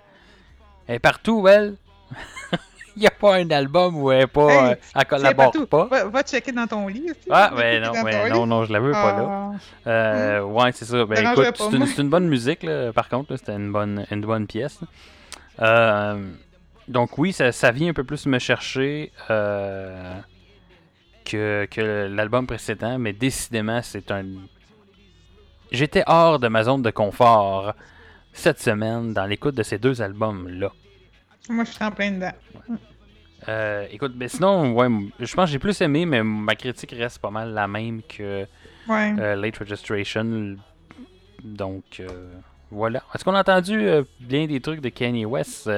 elle est partout, elle. Il n'y a pas un album où elle est pas. Hey, euh, elle collabore pas. Va, va checker dans ton lit. aussi. Ah, Va ben non, ben non, non, je la veux pas là. Ah. Euh, ouais, c'est ça. Ben écoute, c'est une, bonne musique, là, par contre. C'était une bonne, une bonne pièce. Euh, donc oui, ça, ça vient un peu plus me chercher euh, que, que l'album précédent, mais décidément, c'est un... J'étais hors de ma zone de confort cette semaine dans l'écoute de ces deux albums-là. Moi, je suis en plein dedans. Euh, écoute, ben sinon, ouais, je pense que j'ai plus aimé, mais ma critique reste pas mal la même que Ouais. euh, Late Registration. Donc, euh, voilà. Est-ce qu'on a entendu bien des trucs de Kanye West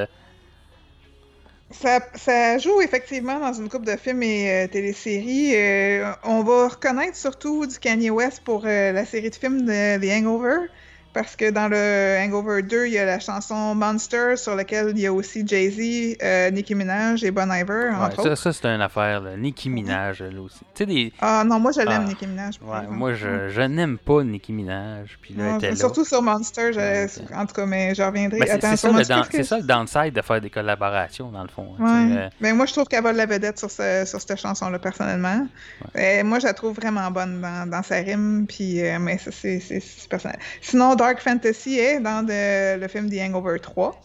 Ça, ça joue effectivement dans une couple de films et euh, téléséries. Euh, on va reconnaître surtout du Kanye West pour euh, la série de films de The Hangover. Parce que dans le Hangover 2, il y a la chanson Monster sur laquelle il y a aussi Jay-Z, euh, Nicki Minaj et Bon Iver, ouais, entre ça, autres. ça c'est une affaire. Là. Nicki Minaj, elle aussi. Tu sais, des. Ah non, moi je l'aime, Ah. Nicki Minaj. Ouais, moi, je, je n'aime pas Nicki Minaj. Puis là, elle Non, était là. surtout sur Monster, Ouais, en tout cas, mais je reviendrai. Ben, c'est- ça, le que- ça downside de faire des collaborations, dans le fond. hein, sais, Ouais. euh, Mais moi, je trouve qu'elle vole la vedette sur, ce- sur cette chanson-là, personnellement. Euh, moi, je la trouve vraiment bonne dans, dans sa rime, puis, euh, mais c'est personnel. Sinon, Dark Fantasy est dans de- le film The Hangover 3.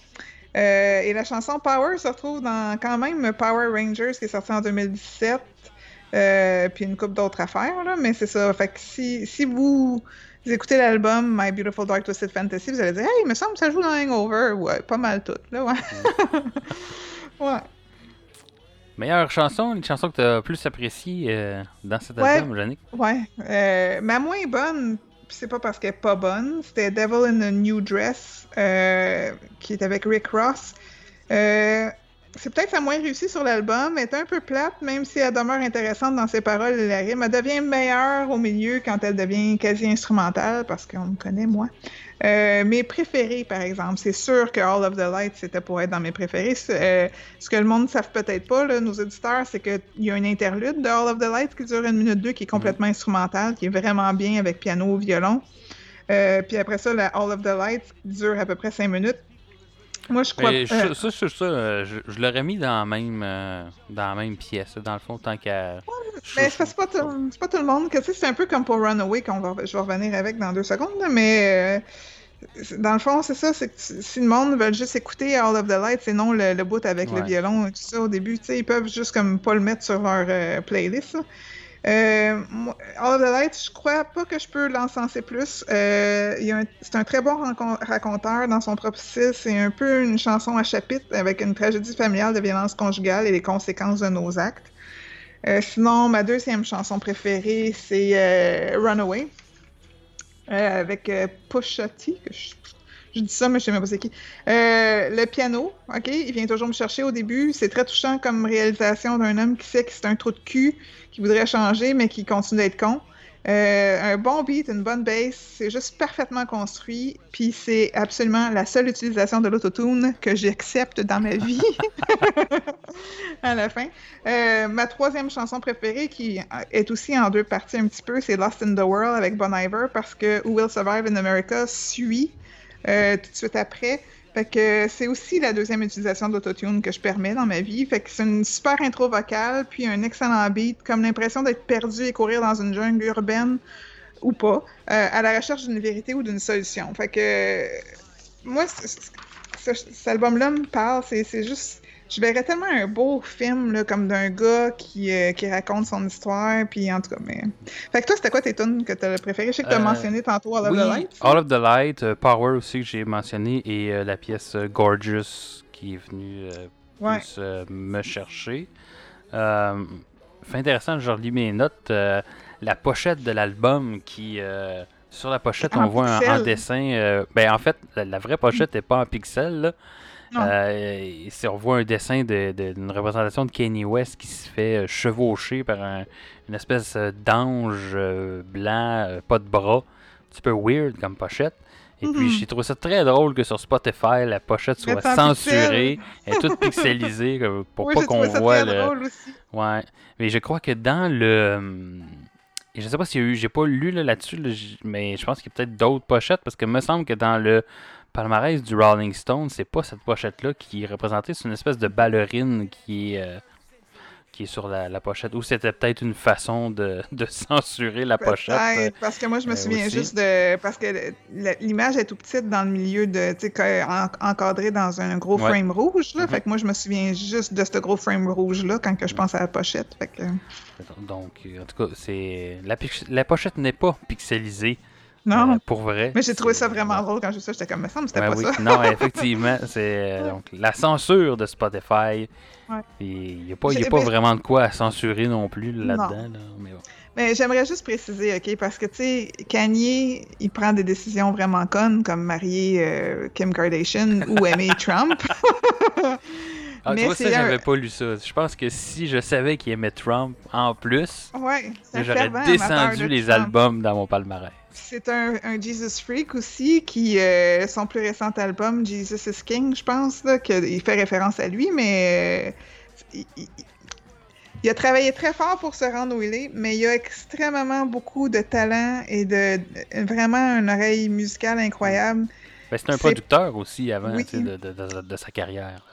Euh, et la chanson Power se retrouve dans quand même Power Rangers, qui est sorti en 2017. Euh, puis une couple d'autres affaires, là, mais c'est ça. Fait que si, si vous écoutez l'album My Beautiful Dark Twisted Fantasy, vous allez dire Hey, il me semble que ça joue dans Hangover. Ouais, pas mal tout, là, ouais. ouais. Meilleure chanson, une chanson que tu as plus appréciée euh, dans cet Ouais. album, Yannick? Ouais. Euh, ma moins bonne, c'est pas parce qu'elle est pas bonne, c'était Devil in a New Dress, euh, qui est avec Rick Ross. Euh, c'est peut-être sa moins réussie sur l'album, elle est un peu plate, même si elle demeure intéressante dans ses paroles et la rime. Elle devient meilleure au milieu quand elle devient quasi instrumentale, parce qu'on me connaît, moi. Euh, mes préférés, par exemple, c'est sûr que All of the Lights, c'était pour être dans mes préférés. Euh, ce que le monde ne savent peut-être pas, nos auditeurs, c'est qu'il y a un interlude de All of the Lights qui dure une minute deux, qui est complètement instrumental, qui est vraiment bien avec piano, violon. Euh, puis après ça, la All of the Lights dure à peu près cinq minutes. Moi, je crois euh, je- ça, ça, ça, je, je l'aurais mis dans la même, euh, dans la même pièce, dans le fond, tant qu'à. je- Mais c'est pas, tout- pas tout le monde que tu sais, c'est un peu comme pour Runaway qu'on va, je vais revenir avec dans deux secondes, mais euh, dans le fond, c'est ça, c'est que si le monde veut juste écouter All of the Lights et non le, le bout avec le violon et tout ça au début, tu sais, ils peuvent juste comme pas le mettre sur leur euh, playlist. là. Euh, All the Lights, je crois pas que je peux l'encenser plus. Euh, c'est un très bon raconteur dans son propre style. C'est un peu une chanson à chapitre avec une tragédie familiale de violence conjugale et les conséquences de nos actes. Euh, sinon, ma deuxième chanson préférée, c'est euh, Runaway, avec Pusha T, que je, je dis ça, mais je sais même pas c'est qui. Euh, le piano, ok, il vient toujours me chercher au début. C'est très touchant comme réalisation d'un homme qui sait que c'est un trou de cul, qui voudrait changer, mais qui continue d'être con. Euh, un bon beat, une bonne bass, c'est juste parfaitement construit, puis c'est absolument la seule utilisation de l'autotune que j'accepte dans ma vie. à la fin. Euh, ma troisième chanson préférée, qui est aussi en deux parties un petit peu, c'est Lost in the World avec Bon Iver, parce que Who Will Survive in America suit euh, tout de suite après. Fait que c'est aussi la deuxième utilisation d'autotune que je permets dans ma vie. Fait que c'est une super intro vocale, puis un excellent beat, comme l'impression d'être perdu et courir dans une jungle urbaine ou pas, euh, à la recherche d'une vérité ou d'une solution. Fait que moi, cet album-là me parle, c'est juste je verrais tellement un beau film, là, comme d'un gars qui, euh, qui raconte son histoire, puis en tout cas, mais... Fait que toi, c'était quoi tes tunes que t'as préféré? Je sais que t'as Euh, mentionné tantôt All of oui, the Lights. All of the Light, euh, Power aussi que j'ai mentionné, et la pièce Gorgeous qui est venue Ouais. plus me chercher. Fait intéressant, je relis mes notes. la pochette de l'album qui. sur la pochette, En on voit un, dessin. ben, en fait, la, la vraie pochette n'est pas en pixels. Là. Euh, et on voit un dessin de- de- d'une représentation de Kanye West qui se fait euh, chevaucher par un- une espèce euh, d'ange euh, blanc, pas de bras. Un petit peu weird comme pochette. Et puis Mhm. j'ai trouvé ça très drôle que sur Spotify, la pochette soit censurée, elle est toute pixelisée pour Oui, pas qu'on voit le. drôle aussi. Ouais. Mais je crois que dans le. hum, Et je sais pas eu. J'ai pas lu là, là-dessus, là, mais je pense qu'il y a peut-être d'autres pochettes parce que me semble que dans le palmarès du Rolling Stone, c'est pas cette pochette-là qui est représentée. C'est une espèce de ballerine qui est. euh, qui est sur la, la pochette. Ou c'était peut-être une façon de, de censurer la pochette. euh, parce que moi, je me euh, souviens aussi. juste de... Parce que l'image est tout petite dans le milieu de... Tu sais, encadrée dans un gros Ouais. frame rouge, là. Mhm. Fait que moi, je me souviens juste de ce gros frame rouge-là quand que je pense à la pochette. Fait que... Donc, en tout cas, c'est la, la pochette n'est pas pixelisée. Non, euh, pour vrai. mais j'ai trouvé ça vraiment drôle quand j'ai vu ça. J'étais comme, me semble, c'était Ouais, pas oui. ça. Non, effectivement, c'est euh, donc la censure de Spotify. Il n'y a, pas, y a pas vraiment de quoi à censurer non plus là-dedans. là, mais bon. Mais j'aimerais juste préciser, OK, parce que, tu sais, Kanye, il prend des décisions vraiment connes, comme marier euh, Kim Kardashian ou aimer Trump. Ah, Mais tu vois, ça, un- j'avais pas lu ça. Je pense que si je savais qu'il aimait Trump en plus, Ouais, j'aurais descendu de les Trump. albums dans mon palmarès. C'est un, un Jesus Freak aussi, qui, euh, son plus récent album, Jesus is King, je pense, là, il fait référence à lui, mais euh, il, a travaillé très fort pour se rendre où il est, mais il a extrêmement beaucoup de talent et de, de- vraiment une oreille musicale incroyable. Ben, c'est un producteur aussi avant Oui. de, de- sa carrière.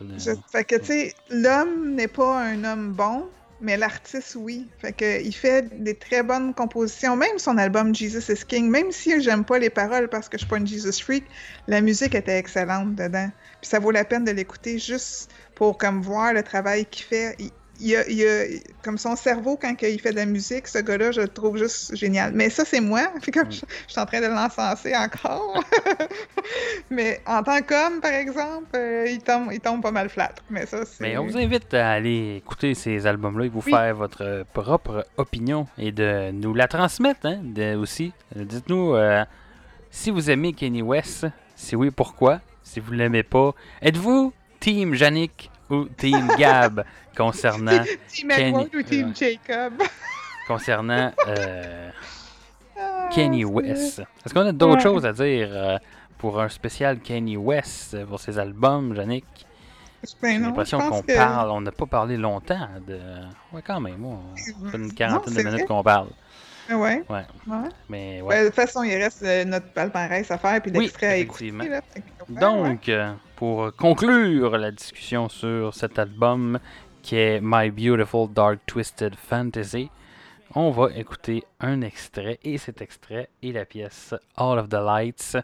fait que, tu sais, l'homme n'est pas un homme bon, mais l'artiste, oui. Fait que, il fait des très bonnes compositions. Même son album Jesus is King, même si j'aime pas les paroles parce que je suis pas une Jesus freak, la musique était excellente dedans. Puis ça vaut la peine de l'écouter juste pour comme voir le travail qu'il fait. Il a, il a- comme son cerveau quand il fait de la musique, ce gars-là, je le trouve juste génial. Mais ça, c'est moi. Comme je, je suis en train de l'encenser encore. Mais en tant qu'homme, par exemple, euh, il, tombe, il tombe pas mal flat. Mais ça. Mais on vous invite à aller écouter ces albums-là et vous Oui. faire votre propre opinion et de nous la transmettre hein, de- aussi. Dites-nous euh, si vous aimez Kanye West, si oui, pourquoi? Si vous l'aimez pas, êtes-vous Team Yannick ou Team Gab concernant, Team Edward Kenny- ou Team. Jacob? concernant euh, Ah, Kanye c'est- West? Est-ce qu'on a d'autres Ouais. choses à dire euh, pour un spécial Kanye West euh, pour ses albums, Yannick? Ben J'ai l'impression qu'on que- parle, on n'a pas parlé longtemps de. Ouais, quand même, on ça fait une quarantaine de minutes qu'on parle. Ouais? Ouais, ouais. mais Ben, ouais. de toute façon, il reste euh, notre palmarès à faire puis Oui, l'extrait à effectivement. écouter. Là. Donc, euh, pour conclure la discussion sur cet album qui est My Beautiful Dark Twisted Fantasy, on va écouter un extrait et cet extrait est la pièce All of the Lights,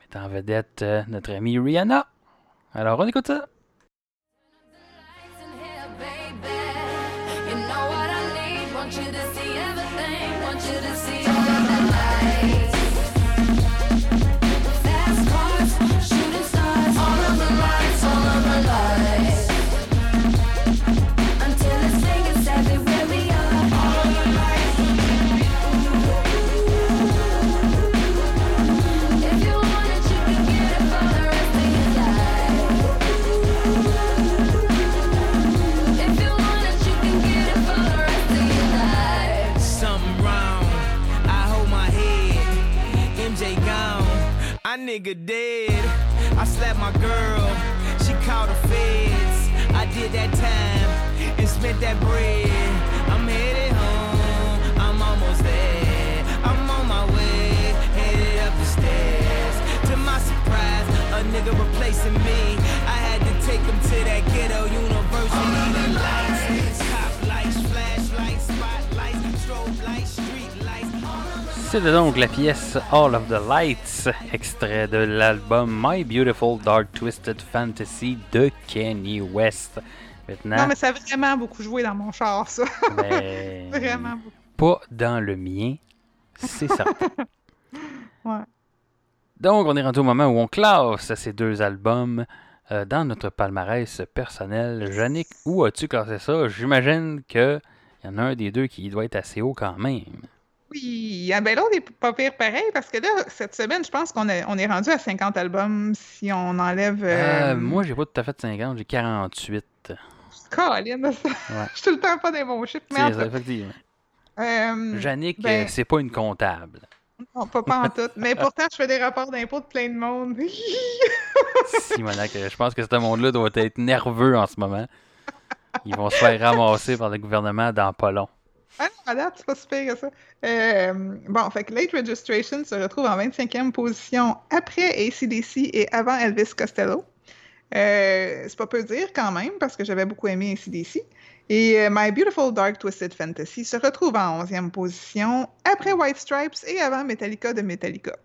mettant en vedette euh, notre amie Rihanna. Alors, on écoute ça. Nigga dead. I slapped my girl. She called the feds. I did that time and spent that bread. I'm headed home. I'm almost there. I'm on my way. Headed up the stairs. To my surprise, a nigga replacing me. I had to take him to that ghetto university. C'était donc la pièce All of the Lights, extrait de l'album My Beautiful Dark Twisted Fantasy de Kanye West. Maintenant, Non, mais ça a vraiment beaucoup joué dans mon char, ça. ben, vraiment beaucoup. pas dans le mien, c'est certain. Ouais. Donc, on est rendu au moment où on classe ces deux albums euh, dans notre palmarès personnel. Yannick, où as-tu classé ça? J'imagine qu'il y en a un des deux qui doit être assez haut quand même. Oui, ah ben l'autre est pas pire pareil parce que là, cette semaine, je pense qu'on est, on est rendu à 50 albums si on enlève. Euh, Euh, moi, j'ai pas tout à fait 50, j'ai 48. Colin, ça- je suis tout le temps pas des bons chiffres, mais C'est effectivement. euh, ben- c'est pas une comptable. non, pas, pas en tout. Mais pourtant, je fais des rapports d'impôts de plein de monde. Simonac, je pense que ce monde-là doit être nerveux en ce moment. Ils vont se faire ramasser par le gouvernement dans pas long. Ah non, à date, c'est pas super que ça. Euh, bon, fait que Late Registration se retrouve en 25e position après ACDC et avant Elvis Costello. Euh, c'est pas peu dire quand même, parce que j'avais beaucoup aimé ACDC. Et euh, My Beautiful Dark Twisted Fantasy se retrouve en 11e position après White Stripes et avant Metallica de Metallica.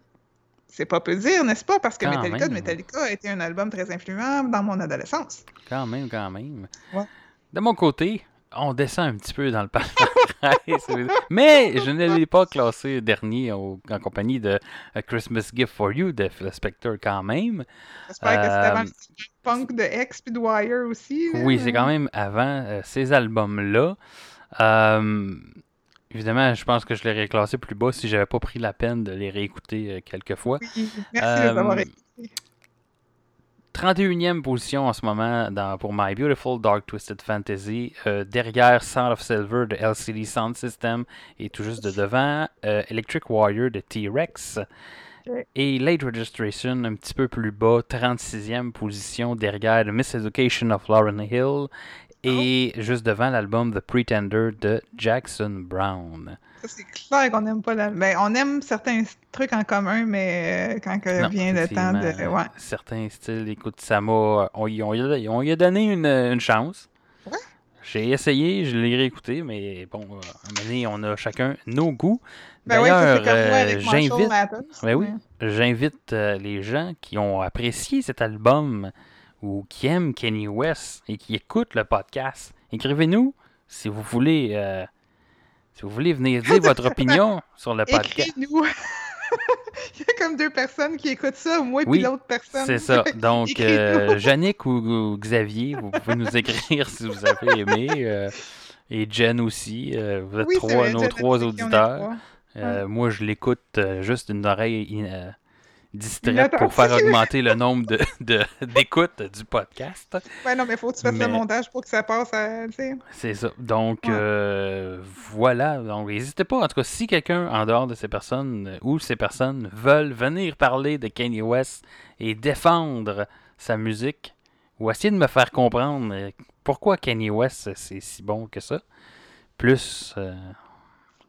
C'est pas peu dire, n'est-ce pas? Parce que Quand Metallica de. Metallica a été un album très influent dans mon adolescence. Quand même, quand même. Ouais. De mon côté, on descend un petit peu dans le palmarès. Mais je ne l'ai pas classé dernier au- en compagnie de A Christmas Gift for You de Phil Spector quand même. J'espère que c'était avant Euh, punk de X puis de Wire aussi. là. Oui, c'est quand même avant euh, ces albums-là. Euh, évidemment, je pense que je les aurais classés plus bas si j'avais pas pris la peine de les réécouter quelques fois. Oui, Merci de les avoir écoutés. 31e position en ce moment pour My Beautiful Dark Twisted Fantasy, euh, derrière Sound of Silver de LCD Sound System et tout juste de devant euh, Electric Warrior de T-Rex. Et Late Registration un petit peu plus bas, 36e position derrière The Miseducation of Lauren Hill et juste devant l'album The Pretender de Jackson Brown. C'est clair qu'on n'aime pas la... Ben, on aime certains trucs en commun, mais euh, quand que Non, vient le temps de... Ouais. Certains styles, écoute, ça m'a. On, y- on, y a- on y a donné une, une chance. Ouais. J'ai essayé, je l'ai réécouté, mais bon, euh, à un moment donné, on a chacun nos goûts. Ben oui, D'ailleurs, moi euh, j'invite. Ben oui. j'invite les gens qui ont apprécié cet album ou qui aiment Kenny West et qui écoutent le podcast. Écrivez-nous si vous voulez. euh, si vous voulez venir dire votre opinion sur le podcast. Écris-nous. Il y a comme deux personnes qui écoutent ça, moi et Oui, l'autre personne. C'est ça. Donc, euh, Yannick ou, ou Xavier, vous pouvez nous écrire si vous avez aimé. euh, et Jen aussi. euh, vous êtes Oui, trois, vrai, nos Jen trois auditeurs. trois. Moi, je l'écoute juste d'une oreille euh, Inattentive. pour faire augmenter le nombre de, de- d'écoutes du podcast. Ben non, mais faut que tu fasses Mais- le montage pour que ça passe à... sais. C'est ça. Donc, Ouais. euh, voilà. Donc, n'hésitez pas. En tout cas, si quelqu'un en dehors de ces personnes euh, ou ces personnes veulent venir parler de Kanye West et défendre sa musique ou essayer de me faire comprendre euh, pourquoi Kanye West euh, c'est si bon que ça, plus. euh,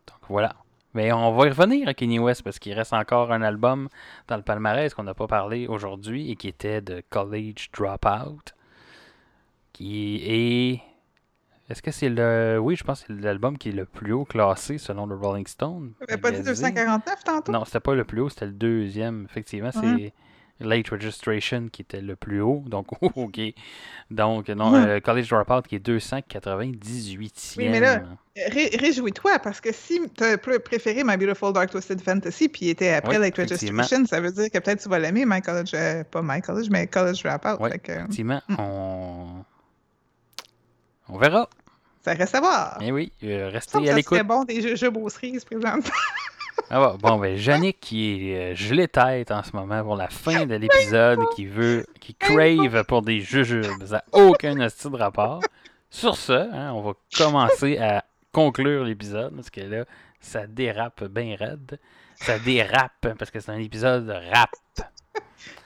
donc, voilà. Mais on va y revenir à Kanye West parce qu'il reste encore un album dans le palmarès qu'on n'a pas parlé aujourd'hui et qui était de College Dropout. Qui est est-ce que c'est le. Oui, je pense que c'est l'album qui est le plus haut classé selon le Rolling Stone. T'avais pas dit magazine. 249 tantôt? Non, c'était pas le plus haut, c'était le deuxième. Effectivement, c'est Late Registration qui était le plus haut. Donc, OK. Donc, non, Ouais. euh, College Dropout qui est 298e. Oui, mais là- Ré- Réjouis-toi, parce que si tu as préféré My Beautiful Dark Twisted Fantasy, puis il était après Late. Registration, ça veut dire que peut-être tu vas l'aimer, My College... euh, pas My College, mais College Dropout. Oui, Fait que, effectivement, Mm. on... on verra. ça reste à voir. Eh oui, euh, restez à l'écoute. serait bon des jujubes aux cerises, présente. Ah bon, bon, ben, Yannick qui est euh, gelé tête en ce moment pour la fin de l'épisode, qui veut, qui crave pour des jujubes. Ça n'a aucun hostie de rapport. Sur ce, hein, on va commencer à conclure l'épisode, parce que là, ça dérape bien raide. Ça dérape, parce que c'est un épisode de rap.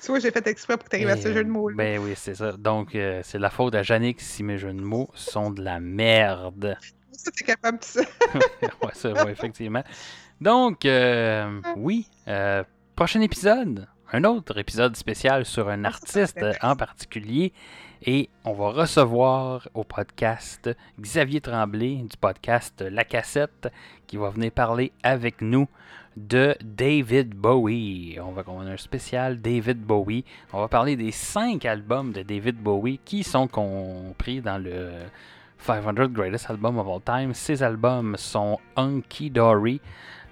tu vois, j'ai fait exprès pour que tu arrives à ce jeu de mots. Ben oui, c'est ça. Donc, euh, c'est la faute à Yannick si mes jeux de mots sont de la merde. Ça, t'es capable de ça. ouais, ça, ouais, effectivement. Donc, euh, oui, euh, prochain épisode, un autre épisode spécial sur un artiste en particulier. Et on va recevoir au podcast Xavier Tremblay du podcast La Cassette qui va venir parler avec nous de David Bowie. On va on a un spécial David Bowie. On va parler des 5 albums de David Bowie qui sont compris dans le 500 Greatest Album of All Time. Ces albums sont Hunky Dory,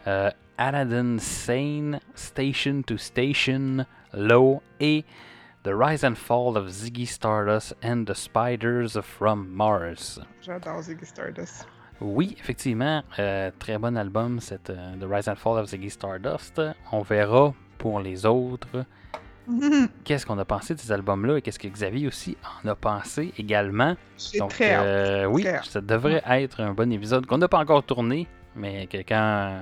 euh, Aladdin Sane, Station to Station, Low et The Rise and Fall of Ziggy Stardust and the Spiders from Mars. J'adore Ziggy Stardust. Oui, effectivement, euh, très bon album, cette, euh, The Rise and Fall of Ziggy Stardust. On verra pour les autres qu'est-ce qu'on a pensé de ces albums-là et qu'est-ce que Xavier aussi en a pensé également? Donc, très euh, oui, Très ça devrait être un bon épisode qu'on n'a pas encore tourné, mais que quand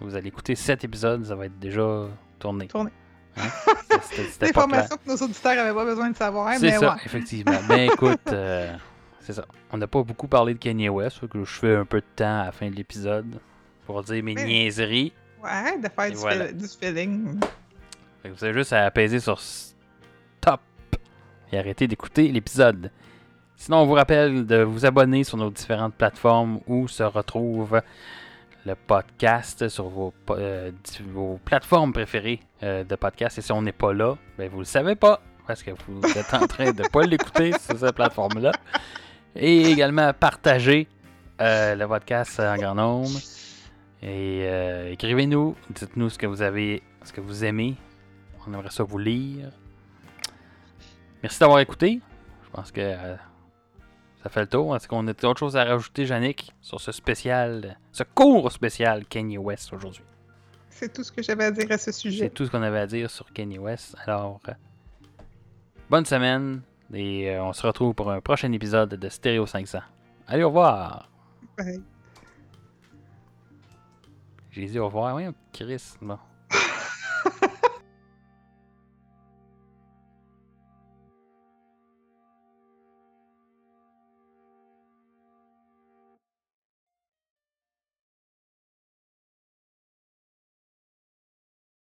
vous allez écouter cet épisode, ça va être déjà tourné. Tourné. Hein? C'était-. L'information que nos auditeurs n'avaient pas besoin de savoir, C'est mais ça, ouais. effectivement. Ben écoute, euh, c'est ça. On n'a pas beaucoup parlé de Kanye West, que je fais un peu de temps à la fin de l'épisode pour dire mes Mais- niaiseries. Ouais, de faire du, voilà. du feeling. Fait que vous avez juste à apaiser sur stop et arrêter d'écouter l'épisode. Sinon, on vous rappelle de vous abonner sur nos différentes plateformes où se retrouve le podcast sur vos, euh, plateformes préférées euh, de podcast. Et si on n'est pas là, ben vous le savez pas parce que vous êtes en train de pas l'écouter sur cette plateforme-là. Et également partager euh, le podcast en grand nombre. Et écrivez-nous, dites-nous ce que vous avez, ce que vous aimez. On aimerait ça vous lire. Merci d'avoir écouté. Je pense que ça fait le tour. Est-ce qu'on a autre chose à rajouter, Yannick, sur ce spécial, ce court spécial Kanye West aujourd'hui? C'est tout ce que j'avais à dire à ce C'est sujet. tout ce qu'on avait à dire sur Kanye West. Alors, euh, bonne semaine et euh, on se retrouve pour un prochain épisode de Stereo 500. Allez, au revoir! Bye. J'ai dit au revoir. Oui, Chris. Bon.